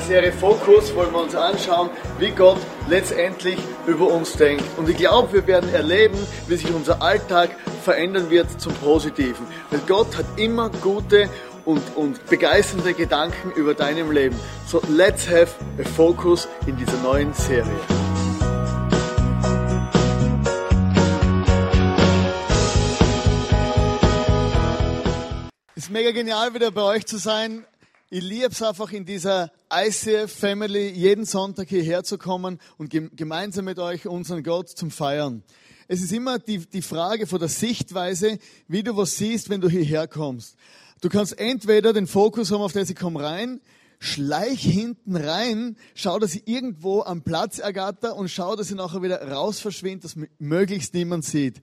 der Serie Fokus wollen wir uns anschauen, wie Gott letztendlich über uns denkt. Und ich glaube, wir werden erleben, wie sich unser Alltag verändern wird zum Positiven. Weil Gott hat immer gute und, und begeisternde Gedanken über deinem Leben. So, let's have a focus in dieser neuen Serie. Ist mega genial, wieder bei euch zu sein. Ich liebe es einfach in dieser ICF Family jeden Sonntag hierher zu kommen und gemeinsam mit euch unseren Gott zum Feiern. Es ist immer die, die Frage von der Sichtweise, wie du was siehst, wenn du hierher kommst. Du kannst entweder den Fokus haben auf das, ich komme rein, schleich hinten rein, schau, dass ich irgendwo am Platz ergatter und schau, dass ich nachher wieder raus verschwinde, dass möglichst niemand sieht.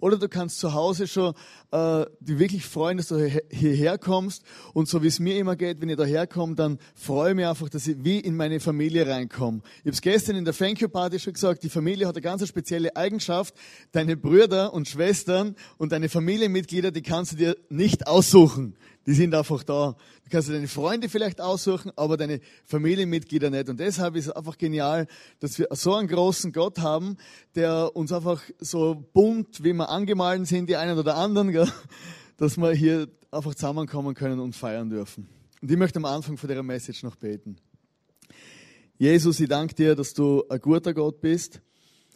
Oder du kannst zu Hause schon äh, dich wirklich freuen, dass du hierher kommst. Und so wie es mir immer geht, wenn ich daherkomme, dann freue ich mich einfach, dass ich wie in meine Familie reinkomme. Ich habe es gestern in der Thank You Party schon gesagt, die Familie hat eine ganz spezielle Eigenschaft. Deine Brüder und Schwestern und deine Familienmitglieder, die kannst du dir nicht aussuchen. Die sind einfach da. Du kannst dir deine Freunde vielleicht aussuchen, aber deine Familienmitglieder nicht. Und deshalb ist es einfach genial, dass wir so einen großen Gott haben, der uns einfach so bunt, wie wir angemahlen sind, die einen oder anderen, gell, dass wir hier einfach zusammenkommen können und feiern dürfen. Und ich möchte am Anfang von der Message noch beten. Jesus, ich danke dir, dass du ein guter Gott bist,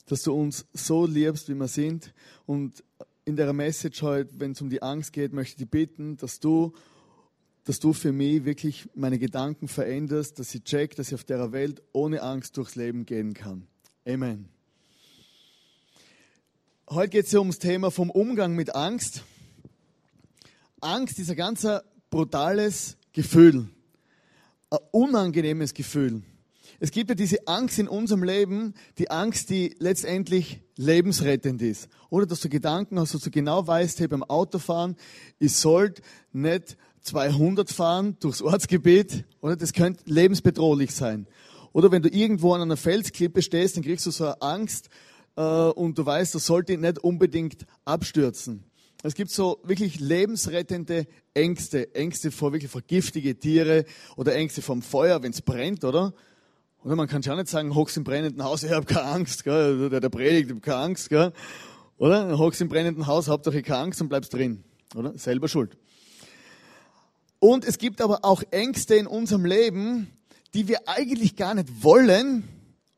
dass du uns so liebst, wie wir sind. Und in der Message heute, wenn es um die Angst geht, möchte ich dich bitten, dass du, dass du für mich wirklich meine Gedanken veränderst, dass ich check, dass ich auf der Welt ohne Angst durchs Leben gehen kann. Amen. Heute geht es ja ums Thema vom Umgang mit Angst. Angst ist ein ganz brutales Gefühl, ein unangenehmes Gefühl. Es gibt ja diese Angst in unserem Leben, die Angst, die letztendlich lebensrettend ist. Oder dass du Gedanken hast, dass du genau weißt, hey, beim Autofahren, ich sollte nicht 200 fahren durchs Ortsgebiet, oder das könnte lebensbedrohlich sein. Oder wenn du irgendwo an einer Felsklippe stehst, dann kriegst du so eine Angst und du weißt, das sollte nicht unbedingt abstürzen. Es gibt so wirklich lebensrettende Ängste. Ängste vor wirklich vor giftige Tiere oder Ängste vom Feuer, wenn es brennt, oder? Oder man kann schon nicht sagen, hockst im brennenden Haus, ich habe keine Angst, gell? Der, der predigt, ich habe keine Angst, gell? Oder? Hockst im brennenden Haus, Hauptsache keine Angst und bleibst drin. Oder? Selber schuld. Und es gibt aber auch Ängste in unserem Leben, die wir eigentlich gar nicht wollen.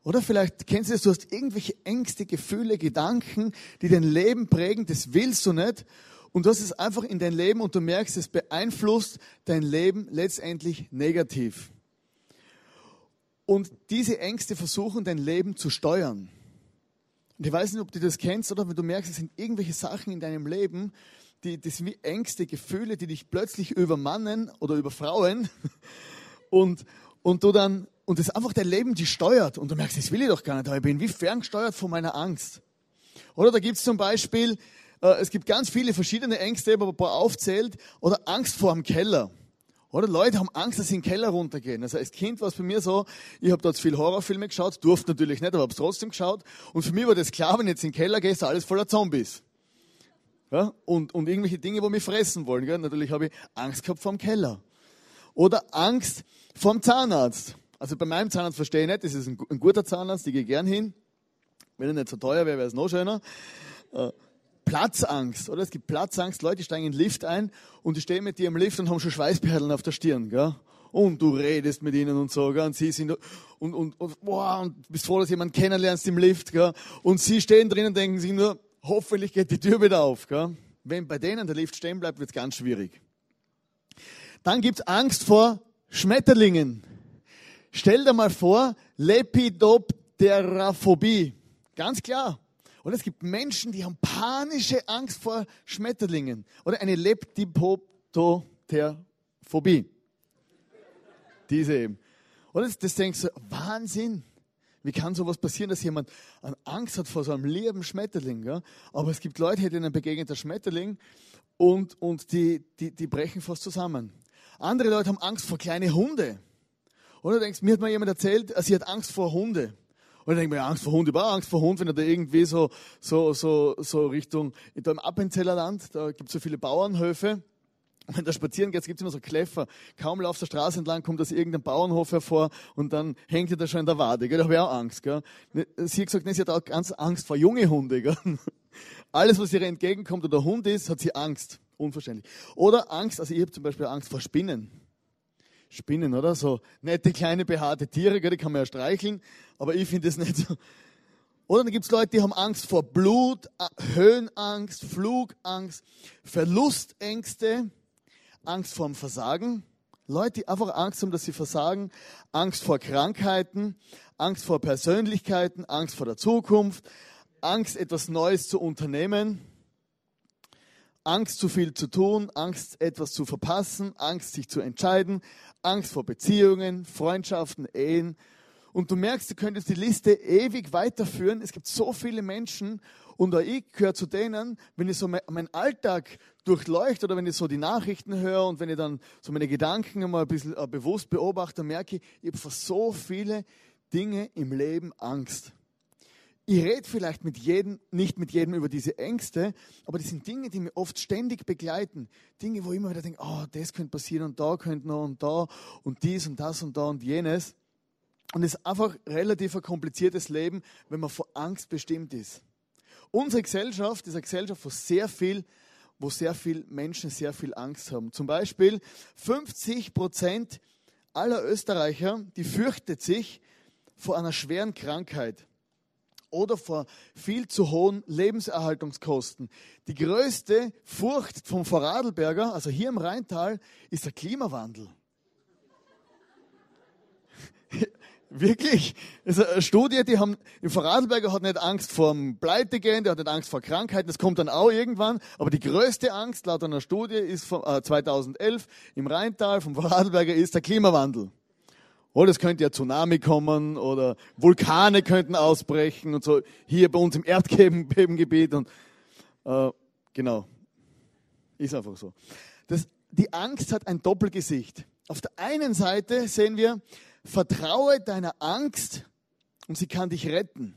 Oder vielleicht kennst du das, du hast irgendwelche Ängste, Gefühle, Gedanken, die dein Leben prägen, das willst du nicht. Und du hast es einfach in dein Leben und du merkst, es beeinflusst dein Leben letztendlich negativ. Und diese Ängste versuchen dein Leben zu steuern. Und ich weiß nicht, ob du das kennst oder wenn du merkst, es sind irgendwelche Sachen in deinem Leben, die, das sind wie Ängste, Gefühle, die dich plötzlich übermannen oder überfrauen und, und du dann, und das einfach dein Leben die steuert und du merkst, das will ich doch gar nicht, aber ich bin wie ferngesteuert von meiner Angst. Oder da gibt es zum Beispiel, äh, es gibt ganz viele verschiedene Ängste, aber ein paar aufzählt, oder Angst vor dem Keller. Oder Leute haben Angst, dass sie in den Keller runtergehen. Also als Kind war es bei mir so, ich habe dort viel Horrorfilme geschaut, durfte natürlich nicht, aber habe es trotzdem geschaut. Und für mich war das klar, wenn ich jetzt in den Keller gehe, ist alles voller Zombies. Ja? Und, und irgendwelche Dinge, wo mich fressen wollen. Gell? Natürlich habe ich Angst gehabt vor dem Keller. Oder Angst vor dem Zahnarzt. Also bei meinem Zahnarzt verstehe ich nicht, das ist ein, ein guter Zahnarzt, ich gehe gern hin. Wenn er nicht so teuer wäre, wäre es noch schöner. Äh, Platzangst, oder? Es gibt Platzangst, Leute steigen in den Lift ein und die stehen mit dir im Lift und haben schon Schweißperlen auf der Stirn, gell? Und du redest mit ihnen und so, gell? Und sie sind, und, und, und, boah, und bist froh, dass jemand kennenlernst im Lift, gell? Und sie stehen drin und denken sich nur, hoffentlich geht die Tür wieder auf, gell? Wenn bei denen der Lift stehen bleibt, wird es ganz schwierig. Dann gibt's Angst vor Schmetterlingen. Stell dir mal vor, Lepidopteraphobie. Ganz klar. Und es gibt Menschen, die haben panische Angst vor Schmetterlingen oder eine Leptipoptophobie. Diese eben. Und das, das denkst du, Wahnsinn. Wie kann sowas passieren, dass jemand Angst hat vor so einem lieben Schmetterling? Ja? Aber es gibt Leute, denen begegnet der Schmetterling und, und die, die, die brechen fast zusammen. Andere Leute haben Angst vor kleine Hunde. Oder du denkst, mir hat mal jemand erzählt, sie hat Angst vor Hunde. Und dann denke ich mir, Angst vor Hund, ich habe Angst vor Hund, wenn er da irgendwie so, so, so, so Richtung, da im Appenzeller Land, da gibt es so viele Bauernhöfe. wenn du spazieren gehst, gibt es immer so Kläffer. Kaum laufst der Straße entlang, kommt aus irgendeinem Bauernhof hervor und dann hängt dir da schon in der Wade. Gell? Da habe ich auch Angst. Gell? Sie hat gesagt, nee, sie hat auch ganz Angst vor junge Hunde. Gell? Alles, was ihr entgegenkommt oder Hund ist, hat sie Angst. Unverständlich. Oder Angst, also ich habe zum Beispiel Angst vor Spinnen. Spinnen, oder? So nette, kleine, behaarte Tiere, gell? die kann man ja streicheln, aber ich finde es nicht so. Oder dann gibt es Leute, die haben Angst vor Blut, Höhenangst, Flugangst, Verlustängste, Angst vorm Versagen. Leute, die einfach Angst haben, dass sie versagen, Angst vor Krankheiten, Angst vor Persönlichkeiten, Angst vor der Zukunft, Angst, etwas Neues zu unternehmen, Angst, zu viel zu tun, Angst, etwas zu verpassen, Angst, sich zu entscheiden, Angst vor Beziehungen, Freundschaften, Ehen. Und du merkst, du könntest die Liste ewig weiterführen. Es gibt so viele Menschen und auch ich gehöre zu denen, wenn ich so meinen Alltag durchleuchte oder wenn ich so die Nachrichten höre und wenn ich dann so meine Gedanken mal ein bisschen äh, bewusst beobachte, merke ich, ich habe vor so viele Dinge im Leben Angst. Ich rede vielleicht mit jedem, nicht mit jedem über diese Ängste, aber das sind Dinge, die mir oft ständig begleiten. Dinge, wo ich immer wieder denke, oh, das könnte passieren und da könnte noch und da und dies und das und da und jenes. Und es ist einfach relativ ein kompliziertes Leben, wenn man vor Angst bestimmt ist. Unsere Gesellschaft ist eine Gesellschaft, wo sehr viel, wo sehr viel Menschen sehr viel Angst haben. Zum Beispiel 50 Prozent aller Österreicher, die fürchtet sich vor einer schweren Krankheit oder vor viel zu hohen Lebenserhaltungskosten. Die größte Furcht vom Vorarlberger, also hier im Rheintal, ist der Klimawandel. Wirklich? Das ist eine Studie, die haben, im Vorarlberger hat nicht Angst vor dem Pleitegehen, der hat nicht Angst vor Krankheiten, das kommt dann auch irgendwann. Aber die größte Angst laut einer Studie ist von, äh, 2011 im Rheintal vom Vorarlberger ist der Klimawandel. Oder es könnte ja Tsunami kommen oder Vulkane könnten ausbrechen und so. Hier bei uns im Erdbebengebiet und äh, genau. Ist einfach so. Das, die Angst hat ein Doppelgesicht. Auf der einen Seite sehen wir, Vertraue deiner Angst und sie kann dich retten.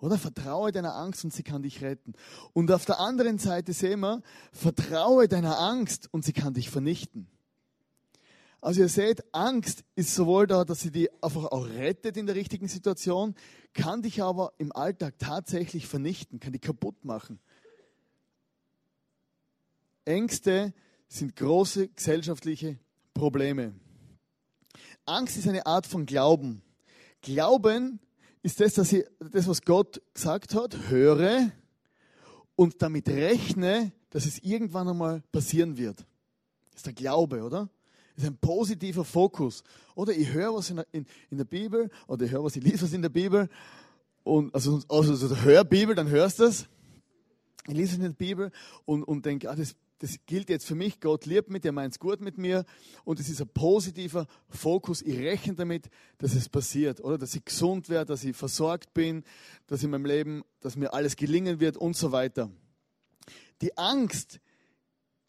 Oder vertraue deiner Angst und sie kann dich retten. Und auf der anderen Seite sehen wir, vertraue deiner Angst und sie kann dich vernichten. Also ihr seht, Angst ist sowohl da, dass sie dich einfach auch rettet in der richtigen Situation, kann dich aber im Alltag tatsächlich vernichten, kann dich kaputt machen. Ängste sind große gesellschaftliche Probleme. Angst ist eine Art von Glauben. Glauben ist das, dass ich das, was Gott gesagt hat, höre und damit rechne, dass es irgendwann einmal passieren wird. Das ist der Glaube, oder? Ist ein positiver Fokus. Oder ich höre was in der, in, in der Bibel oder ich höre was, ich lese was in der Bibel und also, also, also hör Bibel, dann hörst du es. Ich lese in der Bibel und, und denke, ah, das das gilt jetzt für mich, Gott liebt mich, er meint es gut mit mir und es ist ein positiver Fokus. Ich rechne damit, dass es passiert, oder? Dass ich gesund werde, dass ich versorgt bin, dass in meinem Leben, dass mir alles gelingen wird und so weiter. Die Angst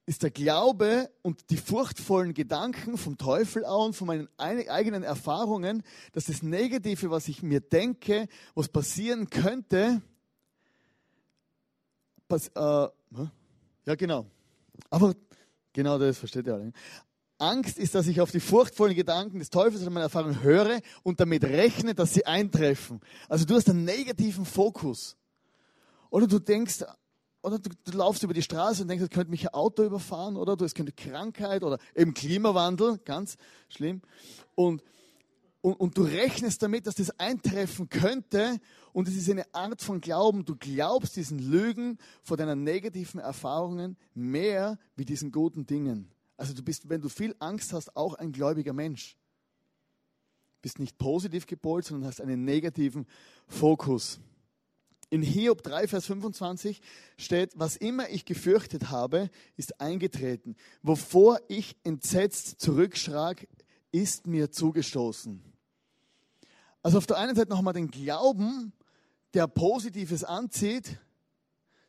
ist der Glaube und die furchtvollen Gedanken vom Teufel auch und von meinen eigenen Erfahrungen, dass das Negative, was ich mir denke, was passieren könnte, pass, äh, ja genau, aber genau das versteht ihr alle. Angst ist, dass ich auf die furchtvollen Gedanken des Teufels und meiner Erfahrung höre und damit rechne, dass sie eintreffen. Also du hast einen negativen Fokus. Oder du denkst, oder du, du laufst über die Straße und denkst, es könnte mich ein Auto überfahren, oder es könnte Krankheit oder eben Klimawandel, ganz schlimm. Und und, und du rechnest damit, dass das eintreffen könnte und es ist eine Art von Glauben. Du glaubst diesen Lügen vor deinen negativen Erfahrungen mehr wie diesen guten Dingen. Also du bist, wenn du viel Angst hast, auch ein gläubiger Mensch. Du bist nicht positiv gepolt, sondern hast einen negativen Fokus. In Hiob 3, Vers 25 steht, was immer ich gefürchtet habe, ist eingetreten. Wovor ich entsetzt zurückschrak, ist mir zugestoßen. Also auf der einen Seite nochmal den Glauben, der Positives anzieht,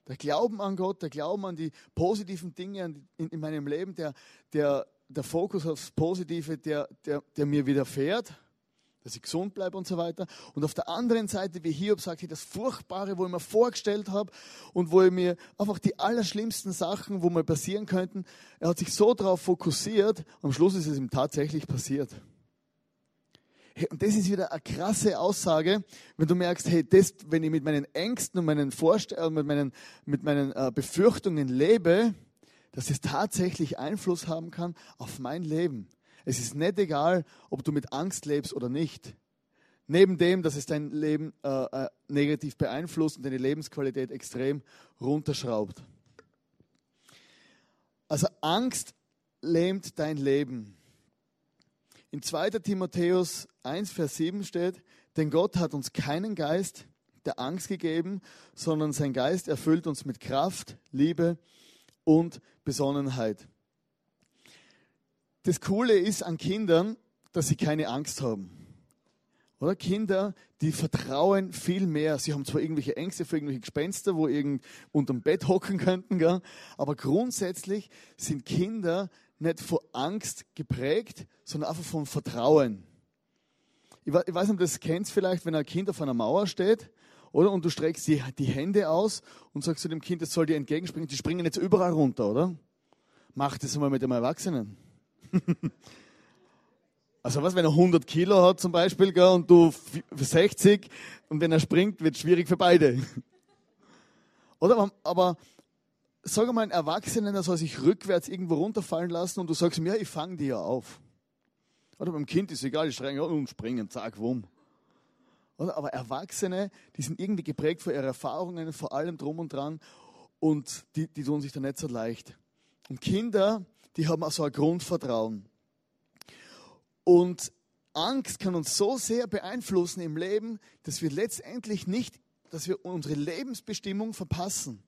der Glauben an Gott, der Glauben an die positiven Dinge in, in meinem Leben, der, der, der Fokus aufs Positive, der, der, der mir widerfährt. Dass ich gesund bleibe und so weiter. Und auf der anderen Seite, wie Hiob sagt, das Furchtbare, wo ich mir vorgestellt habe und wo ich mir einfach die allerschlimmsten Sachen, wo mir passieren könnten, er hat sich so darauf fokussiert, am Schluss ist es ihm tatsächlich passiert. Hey, und das ist wieder eine krasse Aussage, wenn du merkst, hey, das, wenn ich mit meinen Ängsten und meinen Vorstellungen, mit meinen, mit meinen äh, Befürchtungen lebe, dass es tatsächlich Einfluss haben kann auf mein Leben. Es ist nicht egal, ob du mit Angst lebst oder nicht. Neben dem, dass es dein Leben äh, äh, negativ beeinflusst und deine Lebensqualität extrem runterschraubt. Also Angst lähmt dein Leben. In 2. Timotheus 1, Vers 7 steht, denn Gott hat uns keinen Geist der Angst gegeben, sondern sein Geist erfüllt uns mit Kraft, Liebe und Besonnenheit. Das Coole ist an Kindern, dass sie keine Angst haben. Oder Kinder, die vertrauen viel mehr. Sie haben zwar irgendwelche Ängste für irgendwelche Gespenster, wo irgend unterm Bett hocken könnten, gell? aber grundsätzlich sind Kinder nicht von Angst geprägt, sondern einfach von Vertrauen. Ich weiß nicht, ob das kennst vielleicht, wenn ein Kind auf einer Mauer steht, oder? Und du streckst die, die Hände aus und sagst zu dem Kind, es soll dir entgegenspringen. Die springen jetzt überall runter, oder? Mach das mal mit dem Erwachsenen. also was, wenn er 100 Kilo hat zum Beispiel gell, und du 60 und wenn er springt, wird es schwierig für beide. Oder? Aber sag mal, ein Erwachsener, der soll sich rückwärts irgendwo runterfallen lassen und du sagst ihm, ja, ich fange die ja auf. Oder beim Kind ist egal, ich streng und springen, zack, wumm. Oder? Aber Erwachsene, die sind irgendwie geprägt von ihren Erfahrungen, vor allem drum und dran und die, die tun sich da nicht so leicht. Und Kinder, die haben auch so ein Grundvertrauen. Und Angst kann uns so sehr beeinflussen im Leben, dass wir letztendlich nicht, dass wir unsere Lebensbestimmung verpassen.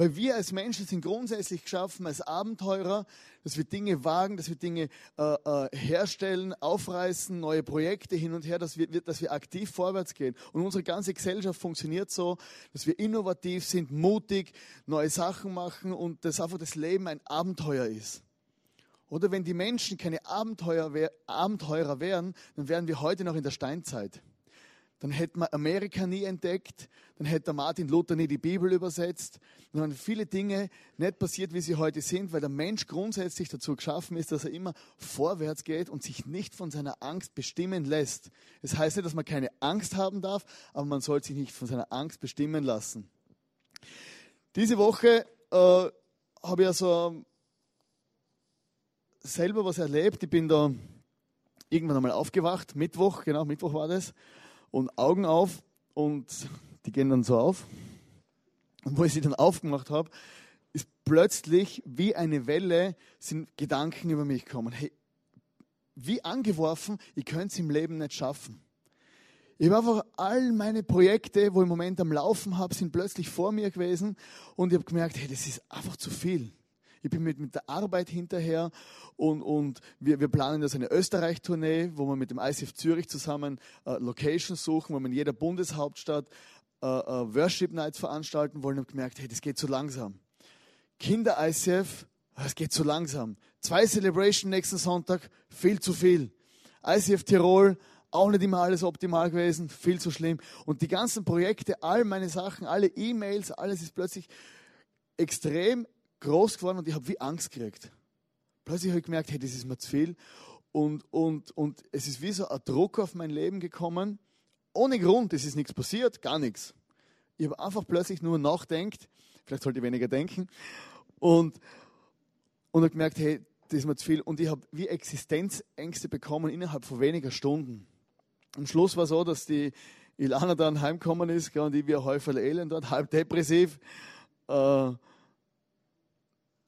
Weil wir als Menschen sind grundsätzlich geschaffen als Abenteurer, dass wir Dinge wagen, dass wir Dinge äh, äh, herstellen, aufreißen, neue Projekte hin und her, dass wir, dass wir aktiv vorwärts gehen. Und unsere ganze Gesellschaft funktioniert so, dass wir innovativ sind, mutig, neue Sachen machen und dass einfach das Leben ein Abenteuer ist. Oder wenn die Menschen keine Abenteuer, Abenteurer wären, dann wären wir heute noch in der Steinzeit dann hätte man Amerika nie entdeckt, dann hätte Martin Luther nie die Bibel übersetzt, dann wären viele Dinge nicht passiert, wie sie heute sind, weil der Mensch grundsätzlich dazu geschaffen ist, dass er immer vorwärts geht und sich nicht von seiner Angst bestimmen lässt. Es das heißt nicht, dass man keine Angst haben darf, aber man soll sich nicht von seiner Angst bestimmen lassen. Diese Woche äh, habe ich also selber was erlebt. Ich bin da irgendwann einmal aufgewacht, Mittwoch, genau, Mittwoch war das und Augen auf und die gehen dann so auf. Und wo ich sie dann aufgemacht habe, ist plötzlich wie eine Welle sind Gedanken über mich gekommen. Hey, wie angeworfen, ich könnte es im Leben nicht schaffen. Ich habe einfach all meine Projekte, wo ich im Moment am Laufen habe, sind plötzlich vor mir gewesen und ich habe gemerkt, hey, das ist einfach zu viel ich bin mit, mit der Arbeit hinterher und, und wir, wir planen jetzt eine Österreich-Tournee, wo wir mit dem ICF Zürich zusammen äh, Locations suchen, wo wir in jeder Bundeshauptstadt äh, äh, Worship Nights veranstalten wollen und gemerkt, hey, das geht zu langsam. Kinder-ICF, es geht zu langsam. Zwei Celebration nächsten Sonntag, viel zu viel. ICF Tirol, auch nicht immer alles optimal gewesen, viel zu schlimm. Und die ganzen Projekte, all meine Sachen, alle E-Mails, alles ist plötzlich extrem groß geworden und ich habe wie Angst gekriegt. Plötzlich habe ich gemerkt, hey, das ist mir zu viel. Und, und, und es ist wie so ein Druck auf mein Leben gekommen. Ohne Grund, es ist nichts passiert, gar nichts. Ich habe einfach plötzlich nur nachdenkt, vielleicht sollte ich weniger denken, und, und habe gemerkt, hey, das ist mir zu viel. Und ich habe wie Existenzängste bekommen innerhalb von weniger Stunden. Am Schluss war so, dass die Ilana dann heimgekommen ist und ich wie ein Häufel Elend dort, halb depressiv. Äh,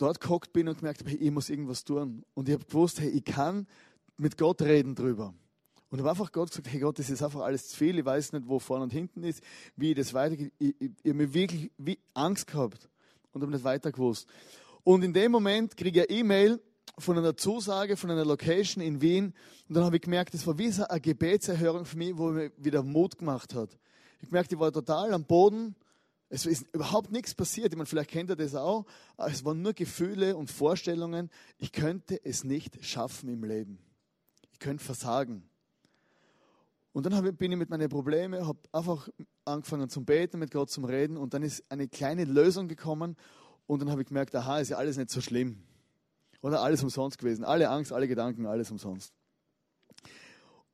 dort gehockt bin und gemerkt habe, hey, ich muss irgendwas tun. Und ich habe gewusst, hey, ich kann mit Gott reden drüber. Und habe einfach Gott gesagt, hey Gott, das ist einfach alles zu viel, ich weiß nicht, wo vorne und hinten ist, wie das weitergeht. Ich, ich, ich habe mir wirklich wie Angst gehabt und habe nicht weiter gewusst. Und in dem Moment kriege ich eine E-Mail von einer Zusage, von einer Location in Wien. Und dann habe ich gemerkt, das war wie so eine Gebetserhörung für mich, wo mir wieder Mut gemacht hat. Ich gemerkt, ich war total am Boden es ist überhaupt nichts passiert. Ich meine, vielleicht kennt ihr das auch. Es waren nur Gefühle und Vorstellungen. Ich könnte es nicht schaffen im Leben. Ich könnte versagen. Und dann bin ich mit meinen Problemen, habe einfach angefangen zum Beten, mit Gott zum Reden und dann ist eine kleine Lösung gekommen und dann habe ich gemerkt, aha, ist ja alles nicht so schlimm. Oder alles umsonst gewesen. Alle Angst, alle Gedanken, alles umsonst.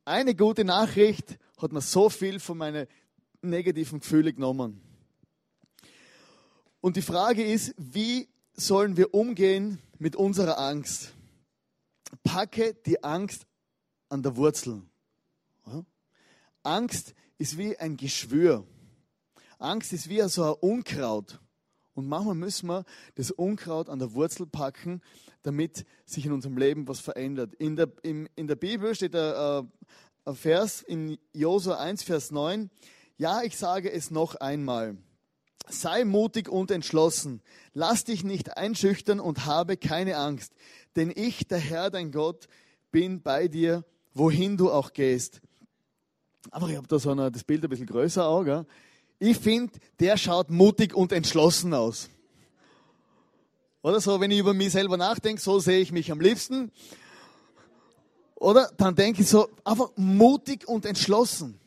Eine gute Nachricht hat mir so viel von meinen negativen Gefühlen genommen. Und die Frage ist, wie sollen wir umgehen mit unserer Angst? Packe die Angst an der Wurzel. Angst ist wie ein Geschwür. Angst ist wie so ein Unkraut. Und manchmal müssen wir das Unkraut an der Wurzel packen, damit sich in unserem Leben was verändert. In der, in, in der Bibel steht ein, ein Vers in Josua 1, Vers 9. Ja, ich sage es noch einmal. Sei mutig und entschlossen. Lass dich nicht einschüchtern und habe keine Angst. Denn ich, der Herr, dein Gott, bin bei dir, wohin du auch gehst. Aber ich habe da so eine, das Bild ein bisschen größer auch. Gell? Ich finde, der schaut mutig und entschlossen aus. Oder so, wenn ich über mich selber nachdenke, so sehe ich mich am liebsten. Oder dann denke ich so, einfach mutig und entschlossen.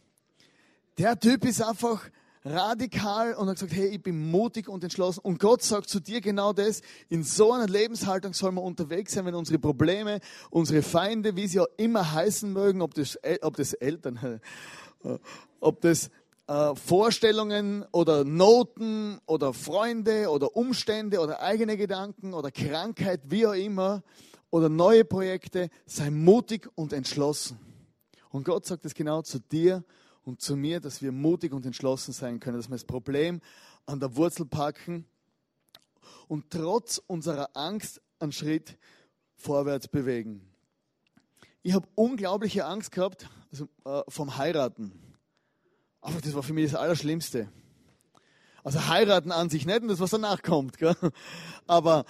Der Typ ist einfach radikal und hat gesagt, hey, ich bin mutig und entschlossen. Und Gott sagt zu dir genau das. In so einer Lebenshaltung soll man unterwegs sein, wenn unsere Probleme, unsere Feinde, wie sie auch immer heißen mögen, ob das, ob das Eltern, ob das äh, Vorstellungen oder Noten oder Freunde oder Umstände oder eigene Gedanken oder Krankheit, wie auch immer, oder neue Projekte, sei mutig und entschlossen. Und Gott sagt es genau zu dir und zu mir, dass wir mutig und entschlossen sein können, dass wir das Problem an der Wurzel packen und trotz unserer Angst einen Schritt vorwärts bewegen. Ich habe unglaubliche Angst gehabt also, äh, vom Heiraten. Aber das war für mich das Allerschlimmste. Also heiraten an sich nicht und das, was danach kommt. Gell? Aber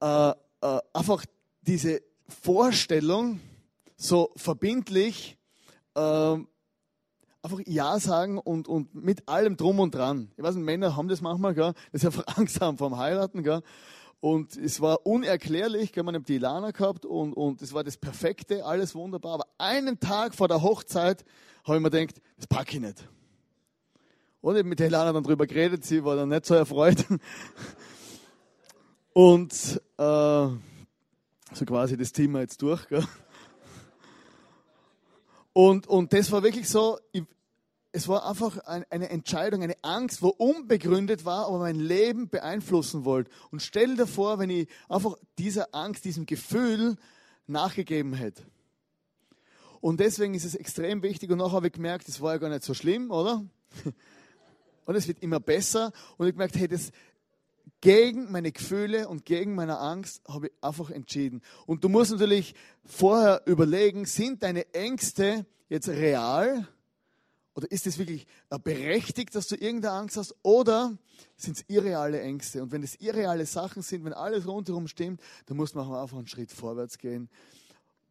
äh, äh, einfach diese Vorstellung, so verbindlich, äh, einfach Ja sagen und, und mit allem drum und dran. Ich weiß nicht, Männer haben das manchmal, gell, dass sie einfach Angst haben vor dem Heiraten. Gell. Und es war unerklärlich, gell, man hat die Ilana gehabt und, und es war das Perfekte, alles wunderbar. Aber einen Tag vor der Hochzeit habe ich mir gedacht, das packe ich nicht. Und ich habe mit der Ilana dann drüber geredet, sie war dann nicht so erfreut. Und äh, so quasi das Thema jetzt durch. Gell. Und, und das war wirklich so, ich, es war einfach ein, eine Entscheidung, eine Angst, wo unbegründet war, aber mein Leben beeinflussen wollte. Und stell dir vor, wenn ich einfach dieser Angst, diesem Gefühl nachgegeben hätte. Und deswegen ist es extrem wichtig. Und nachher habe ich gemerkt, das war ja gar nicht so schlimm, oder? Und es wird immer besser. Und ich gemerkt, hey, das, gegen meine Gefühle und gegen meine Angst habe ich einfach entschieden. Und du musst natürlich vorher überlegen, sind deine Ängste jetzt real? Oder ist es wirklich berechtigt, dass du irgendeine Angst hast? Oder sind es irreale Ängste? Und wenn es irreale Sachen sind, wenn alles rundherum stimmt, dann muss man einfach einen Schritt vorwärts gehen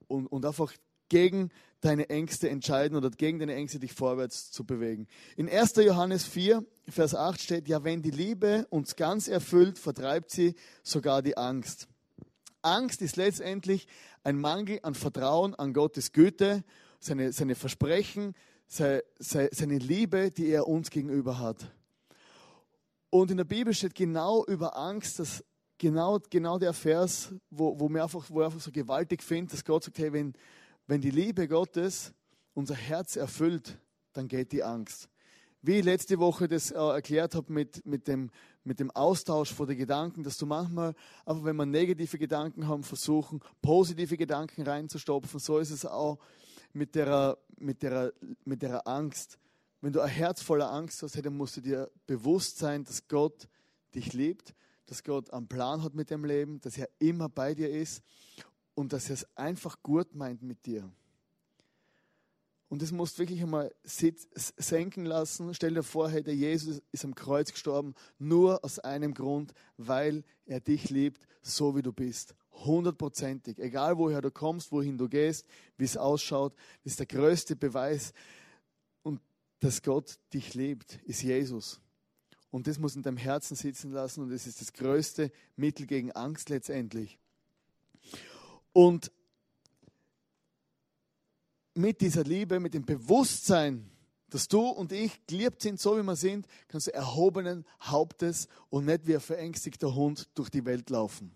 und, und einfach gegen deine Ängste entscheiden oder gegen deine Ängste dich vorwärts zu bewegen. In 1. Johannes 4, Vers 8 steht, ja, wenn die Liebe uns ganz erfüllt, vertreibt sie sogar die Angst. Angst ist letztendlich ein Mangel an Vertrauen an Gottes Güte, seine, seine Versprechen, seine, Liebe, die er uns gegenüber hat. Und in der Bibel steht genau über Angst, dass genau, genau der Vers, wo, wo, mir einfach, wo ich einfach so gewaltig finde, dass Gott sagt, hey, wenn, wenn die Liebe Gottes unser Herz erfüllt, dann geht die Angst. Wie ich letzte Woche das äh, erklärt habe mit, mit, dem, mit dem Austausch vor den Gedanken, dass du manchmal, einfach wenn wir negative Gedanken haben, versuchen, positive Gedanken reinzustopfen. So ist es auch mit der, mit der, mit der Angst. Wenn du ein Herz voller Angst hast, dann musst du dir bewusst sein, dass Gott dich liebt, dass Gott einen Plan hat mit dem Leben, dass er immer bei dir ist und dass er es einfach gut meint mit dir. Und das musst du wirklich einmal senken lassen. Stell dir vor, hey, der Jesus ist am Kreuz gestorben, nur aus einem Grund, weil er dich liebt, so wie du bist. Hundertprozentig. Egal woher du kommst, wohin du gehst, wie es ausschaut, das ist der größte Beweis. Und dass Gott dich liebt, ist Jesus. Und das muss in deinem Herzen sitzen lassen und das ist das größte Mittel gegen Angst letztendlich. Und mit dieser Liebe, mit dem Bewusstsein, dass du und ich geliebt sind, so wie wir sind, kannst du erhobenen Hauptes und nicht wie ein verängstigter Hund durch die Welt laufen.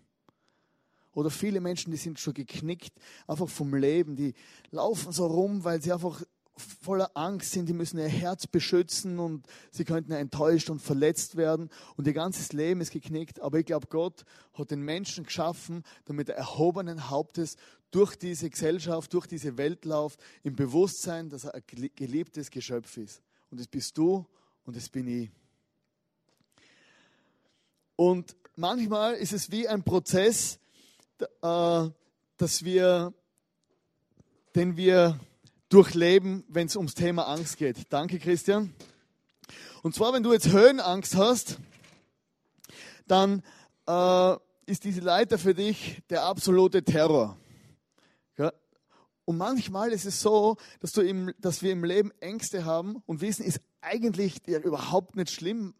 Oder viele Menschen, die sind schon geknickt, einfach vom Leben, die laufen so rum, weil sie einfach voller Angst sind, die müssen ihr Herz beschützen und sie könnten enttäuscht und verletzt werden und ihr ganzes Leben ist geknickt. Aber ich glaube, Gott hat den Menschen geschaffen, damit er erhobenen Hauptes durch diese Gesellschaft, durch diese Welt läuft, im Bewusstsein, dass er ein geliebtes Geschöpf ist. Und das bist du und das bin ich. Und manchmal ist es wie ein Prozess, äh, dass wir, den wir durchleben, wenn es ums Thema Angst geht. Danke, Christian. Und zwar, wenn du jetzt Höhenangst hast, dann äh, ist diese Leiter für dich der absolute Terror. Ja? Und manchmal ist es so, dass, du im, dass wir im Leben Ängste haben und wissen, ist eigentlich ja, überhaupt nicht schlimm,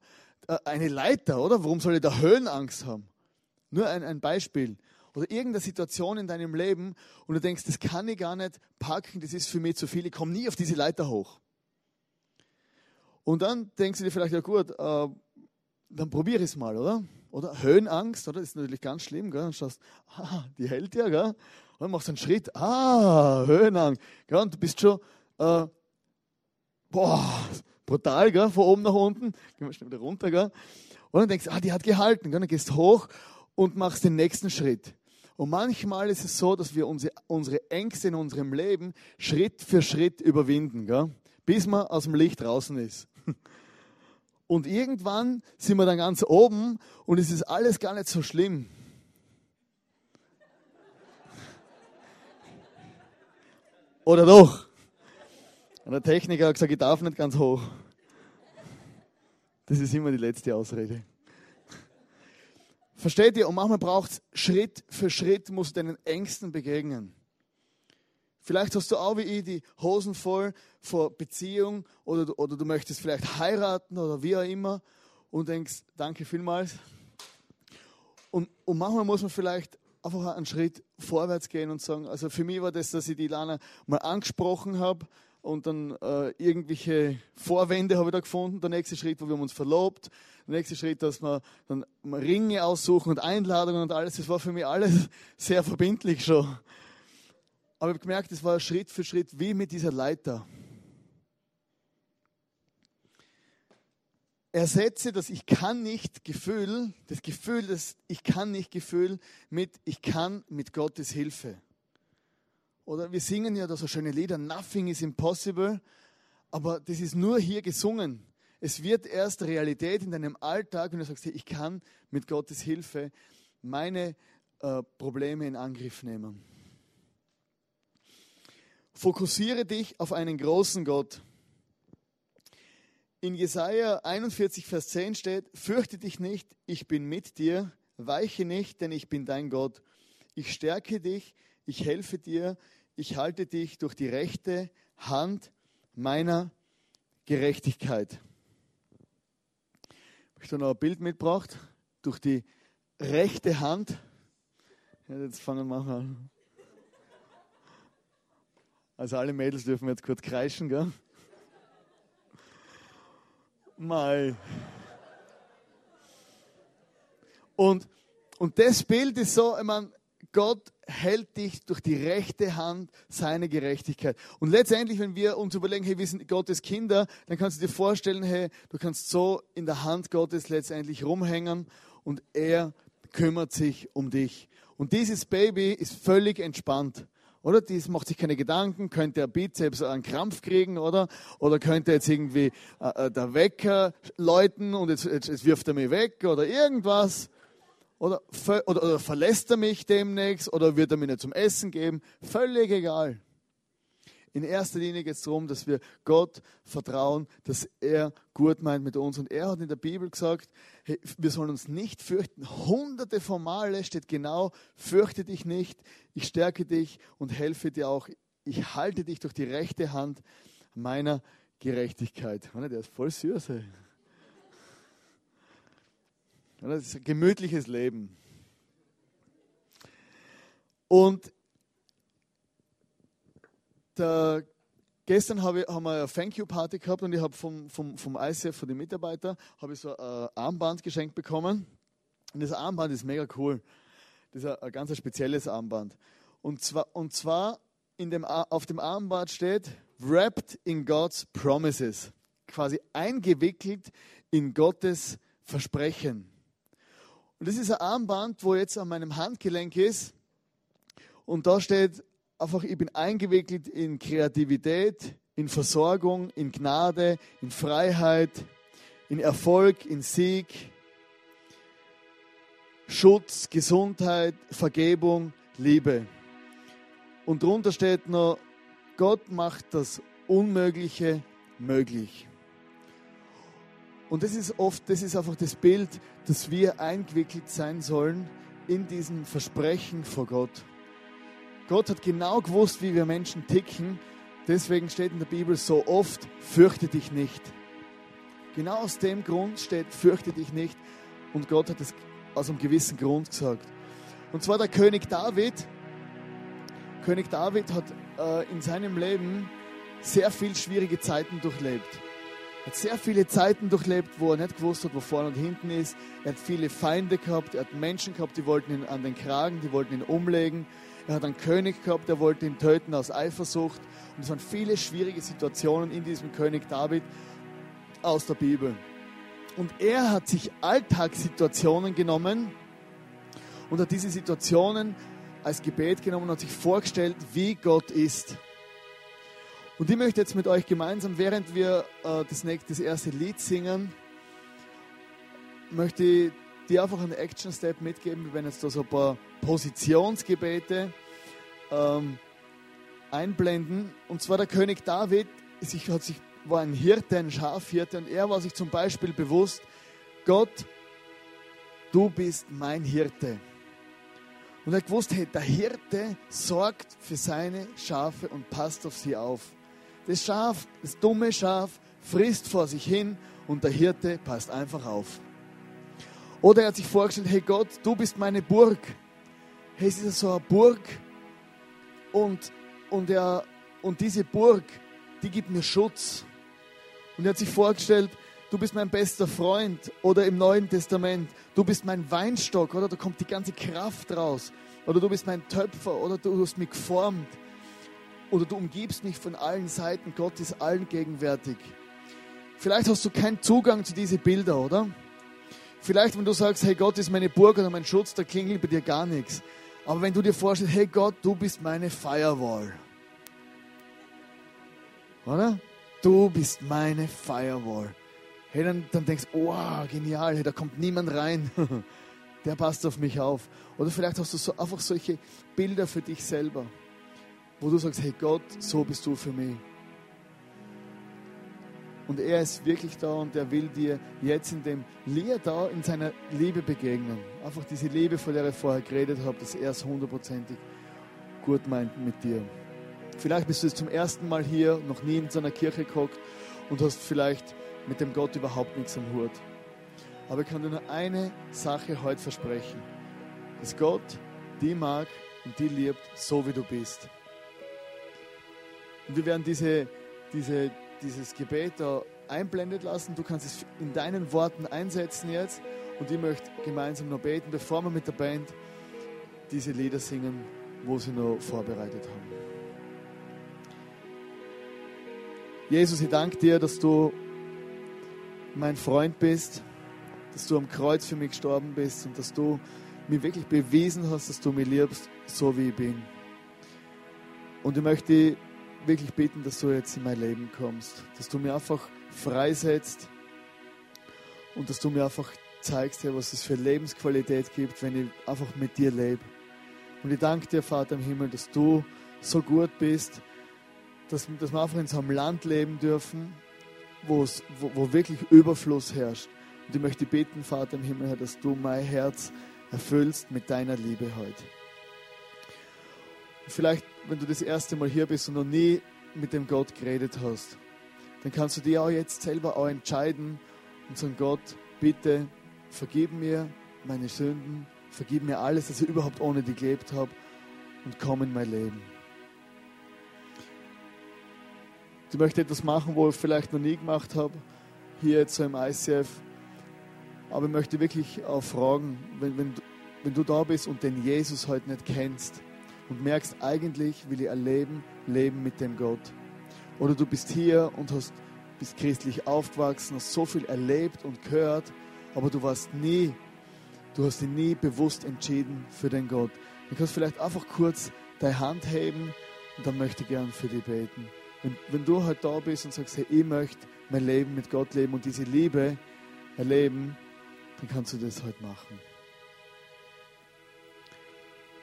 äh, eine Leiter, oder? Warum soll ich da Höhenangst haben? Nur ein, ein Beispiel oder irgendeine Situation in deinem Leben und du denkst, das kann ich gar nicht packen, das ist für mich zu viel, ich komme nie auf diese Leiter hoch. Und dann denkst du dir vielleicht, ja gut, äh, dann probiere ich es mal, oder? Oder Höhenangst, oder? Das ist natürlich ganz schlimm, gell? Und schaust, ah, die hält ja, gell? Und dann machst du einen Schritt, ah, Höhenangst, gell? Und du bist schon, äh, boah, brutal, gell? Von oben nach unten, gehen wir schnell wieder runter, gell? Und dann denkst du, ah, die hat gehalten, gell? Dann gehst du hoch und machst den nächsten Schritt. Und manchmal ist es so, dass wir unsere, unsere Ängste in unserem Leben Schritt für Schritt überwinden, gell? bis man aus dem Licht draußen ist. Und irgendwann sind wir dann ganz oben und es ist alles gar nicht so schlimm. Oder doch? Und der Techniker hat gesagt, ich darf nicht ganz hoch. Das ist immer die letzte Ausrede. Versteht ihr? Und manchmal braucht es Schritt für Schritt, musst du deinen Ängsten begegnen. Vielleicht hast du auch wie ich die Hosen voll vor Beziehung oder, oder du möchtest vielleicht heiraten oder wie auch immer und denkst, danke vielmals. Und, und manchmal muss man vielleicht einfach einen Schritt vorwärts gehen und sagen, also für mich war das, dass ich die Lana mal angesprochen habe und dann äh, irgendwelche Vorwände habe ich da gefunden. Der nächste Schritt, wo wir uns verlobt. Der nächste Schritt, dass wir dann Ringe aussuchen und Einladungen und alles. Das war für mich alles sehr verbindlich schon. Aber ich habe gemerkt, es war Schritt für Schritt wie mit dieser Leiter. Ersetze das Ich kann nicht Gefühl, das Gefühl, das Ich kann nicht Gefühl mit Ich kann mit Gottes Hilfe. Oder wir singen ja da so schöne Lieder, Nothing is impossible, aber das ist nur hier gesungen. Es wird erst Realität in deinem Alltag, wenn du sagst, ich kann mit Gottes Hilfe meine äh, Probleme in Angriff nehmen. Fokussiere dich auf einen großen Gott. In Jesaja 41, Vers 10 steht: Fürchte dich nicht, ich bin mit dir, weiche nicht, denn ich bin dein Gott. Ich stärke dich, ich helfe dir, ich halte dich durch die rechte Hand meiner Gerechtigkeit. Ich habe noch ein Bild mitgebracht, durch die rechte Hand. Ja, jetzt fangen wir an. Also alle Mädels dürfen jetzt kurz kreischen, gell? Mal. Und, und das Bild ist so, ich meine, Gott hält dich durch die rechte Hand seine Gerechtigkeit. Und letztendlich, wenn wir uns überlegen, hey, wir sind Gottes Kinder, dann kannst du dir vorstellen, hey, du kannst so in der Hand Gottes letztendlich rumhängen und er kümmert sich um dich. Und dieses Baby ist völlig entspannt. Oder? Dies macht sich keine Gedanken, könnte der Bizeps einen Krampf kriegen, oder? Oder könnte jetzt irgendwie äh, äh der Wecker läuten und jetzt, jetzt, jetzt wirft er mich weg oder irgendwas. Oder, oder, oder verlässt er mich demnächst oder wird er mir nicht zum Essen geben? Völlig egal. In erster Linie geht es darum, dass wir Gott vertrauen, dass er gut meint mit uns. Und er hat in der Bibel gesagt, hey, wir sollen uns nicht fürchten. Hunderte von Male steht genau, fürchte dich nicht, ich stärke dich und helfe dir auch. Ich halte dich durch die rechte Hand meiner Gerechtigkeit. Der ist voll süß. Ey. Das ist ein gemütliches Leben. Und der gestern habe ich, haben wir eine Thank You Party gehabt und ich habe vom, vom, vom ICF, von den Mitarbeitern, habe ich so ein Armband geschenkt bekommen. Und das Armband ist mega cool. Das ist ein, ein ganz spezielles Armband. Und zwar, und zwar in dem, auf dem Armband steht, wrapped in God's promises. Quasi eingewickelt in Gottes Versprechen. Und das ist ein Armband, wo jetzt an meinem Handgelenk ist. Und da steht einfach, ich bin eingewickelt in Kreativität, in Versorgung, in Gnade, in Freiheit, in Erfolg, in Sieg, Schutz, Gesundheit, Vergebung, Liebe. Und drunter steht noch, Gott macht das Unmögliche möglich. Und das ist oft, das ist einfach das Bild, dass wir eingewickelt sein sollen in diesem Versprechen vor Gott. Gott hat genau gewusst, wie wir Menschen ticken. Deswegen steht in der Bibel so oft, fürchte dich nicht. Genau aus dem Grund steht, fürchte dich nicht. Und Gott hat es aus einem gewissen Grund gesagt. Und zwar der König David. König David hat äh, in seinem Leben sehr viel schwierige Zeiten durchlebt. Er hat sehr viele Zeiten durchlebt, wo er nicht gewusst hat, wo vorne und hinten ist. Er hat viele Feinde gehabt, er hat Menschen gehabt, die wollten ihn an den Kragen, die wollten ihn umlegen. Er hat einen König gehabt, der wollte ihn töten aus Eifersucht. Und es waren viele schwierige Situationen in diesem König David aus der Bibel. Und er hat sich Alltagssituationen genommen und hat diese Situationen als Gebet genommen und hat sich vorgestellt, wie Gott ist. Und ich möchte jetzt mit euch gemeinsam, während wir äh, das, nächste, das erste Lied singen, möchte ich dir einfach einen Action-Step mitgeben. Wir werden jetzt da so ein paar Positionsgebete ähm, einblenden. Und zwar der König David sich, hat sich, war ein Hirte, ein Schafhirte und er war sich zum Beispiel bewusst, Gott, du bist mein Hirte. Und er hat gewusst, hey, der Hirte sorgt für seine Schafe und passt auf sie auf. Das Schaf, das dumme Schaf, frisst vor sich hin und der Hirte passt einfach auf. Oder er hat sich vorgestellt, hey Gott, du bist meine Burg. Hey, es ist so eine Burg und, und, er, und diese Burg, die gibt mir Schutz. Und er hat sich vorgestellt, du bist mein bester Freund. Oder im Neuen Testament, du bist mein Weinstock, oder da kommt die ganze Kraft raus. Oder du bist mein Töpfer, oder du hast mich geformt. Oder du umgibst mich von allen Seiten. Gott ist allen gegenwärtig. Vielleicht hast du keinen Zugang zu diesen Bildern, oder? Vielleicht, wenn du sagst, hey Gott ist meine Burg oder mein Schutz, da klingelt bei dir gar nichts. Aber wenn du dir vorstellst, hey Gott, du bist meine Firewall. Oder? Du bist meine Firewall. Hey, dann, dann denkst du, oh, genial, hey, da kommt niemand rein. Der passt auf mich auf. Oder vielleicht hast du so, einfach solche Bilder für dich selber, wo du sagst, hey Gott, so bist du für mich. Und er ist wirklich da und er will dir jetzt in dem Lied da in seiner Liebe begegnen. Einfach diese Liebe, von der ich vorher geredet habe, dass er es hundertprozentig gut meint mit dir. Vielleicht bist du jetzt zum ersten Mal hier, noch nie in so einer Kirche geguckt und hast vielleicht mit dem Gott überhaupt nichts am Hut. Aber ich kann dir nur eine Sache heute versprechen, dass Gott die mag und die liebt, so wie du bist. Und wir werden diese, diese, dieses Gebet da einblendet lassen. Du kannst es in deinen Worten einsetzen jetzt. Und ich möchte gemeinsam noch beten, bevor wir mit der Band diese Lieder singen, wo sie noch vorbereitet haben. Jesus, ich danke dir, dass du mein Freund bist, dass du am Kreuz für mich gestorben bist und dass du mir wirklich bewiesen hast, dass du mich liebst, so wie ich bin. Und ich möchte wirklich bitten, dass du jetzt in mein Leben kommst, dass du mir einfach freisetzt und dass du mir einfach zeigst, was es für Lebensqualität gibt, wenn ich einfach mit dir lebe. Und ich danke dir, Vater im Himmel, dass du so gut bist, dass, dass wir einfach in so einem Land leben dürfen, wo, wo wirklich Überfluss herrscht. Und ich möchte beten, Vater im Himmel, dass du mein Herz erfüllst mit deiner Liebe heute. Vielleicht, wenn du das erste Mal hier bist und noch nie mit dem Gott geredet hast, dann kannst du dir auch jetzt selber auch entscheiden und sagen, Gott, bitte vergib mir meine Sünden, vergib mir alles, dass ich überhaupt ohne dich gelebt habe und komm in mein Leben. Ich möchte etwas machen, wo ich vielleicht noch nie gemacht habe, hier jetzt so im ICF. Aber ich möchte wirklich auch fragen, wenn, wenn, wenn du da bist und den Jesus heute nicht kennst und merkst, eigentlich will ich ein Leben mit dem Gott. Oder du bist hier und hast, bist christlich aufgewachsen, hast so viel erlebt und gehört, aber du warst nie, du hast dich nie bewusst entschieden für den Gott. Du kannst vielleicht einfach kurz deine Hand heben und dann möchte ich gern für dich beten. Wenn, wenn du halt da bist und sagst, hey, ich möchte mein Leben mit Gott leben und diese Liebe erleben, dann kannst du das heute machen.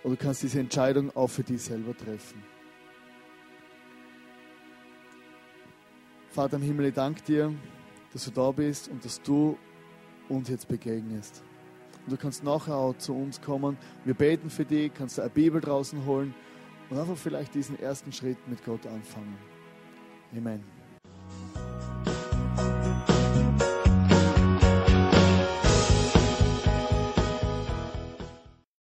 Oder du kannst diese Entscheidung auch für dich selber treffen. Vater im Himmel, ich danke dir, dass du da bist und dass du uns jetzt begegnest. Und du kannst nachher auch zu uns kommen. Wir beten für dich, kannst du eine Bibel draußen holen und einfach vielleicht diesen ersten Schritt mit Gott anfangen. Amen.